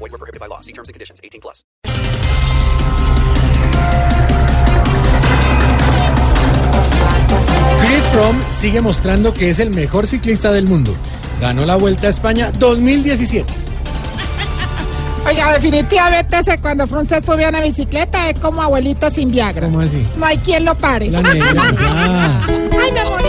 Void were prohibited by law. See terms and conditions. 18 plus. Chris Froome sigue mostrando que es el mejor ciclista del mundo. Ganó la Vuelta a España 2017. Oiga, definitivamente ese cuando Froome se sube a una bicicleta es como abuelito sin Viagra. ¿Cómo así? No hay quien lo pare. La negra. Ah. Ay, me morí.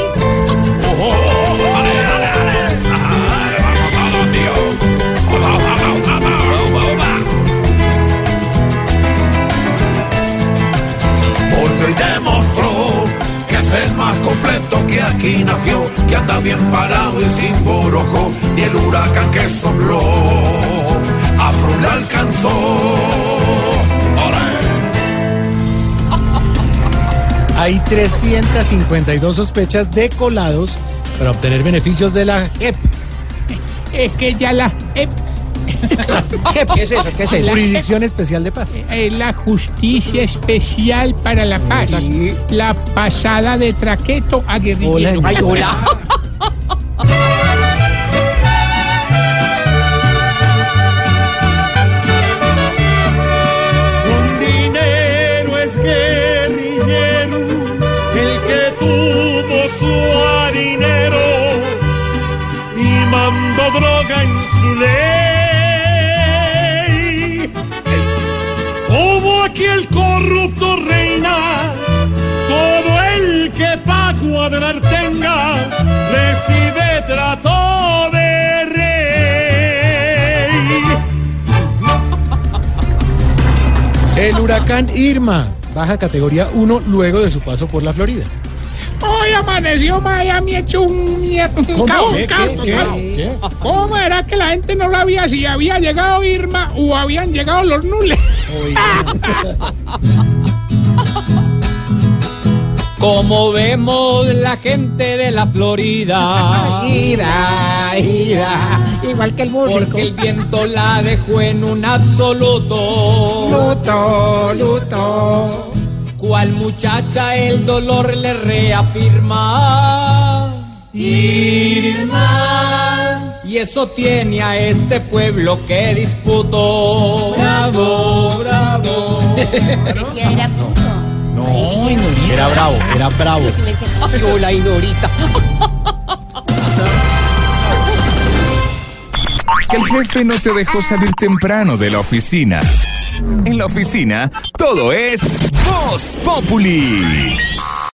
Bien parado y sin borojo, ni el huracán que sopló, a le alcanzó. Hay 352 sospechas de colados para obtener beneficios de la JEP. Es que ya la. ¿Qué es eso? ¿Qué es eso? Jurisdicción Especial de Paz. la justicia especial para la paz. La pasada de traqueto a guerrillero. Hola, Ay, hola. aquí el corrupto reina, todo el que pa' cuadrar tenga, recibe trato de rey. El huracán Irma baja categoría 1 luego de su paso por la Florida. Hoy amaneció Miami hecho un mierda. Un ¿Cómo? caos, un ¿Qué, caos, qué, un qué? caos. ¿Qué? ¿Cómo era que la gente no lo había si había llegado Irma o habían llegado los nules? Como vemos la gente de la Florida, Ira, ira. Igual que el músico. porque el viento la dejó en un absoluto. Luto, luto. Cual muchacha el dolor le reafirma. Irma. Y eso tiene a este pueblo que disputó. Bravo, bravo. Decía era puto. No, era bravo, era bravo. Si me decía, Hola, Idorita. Que el jefe no te dejó salir temprano de la oficina. En la oficina, todo es Voz Populi.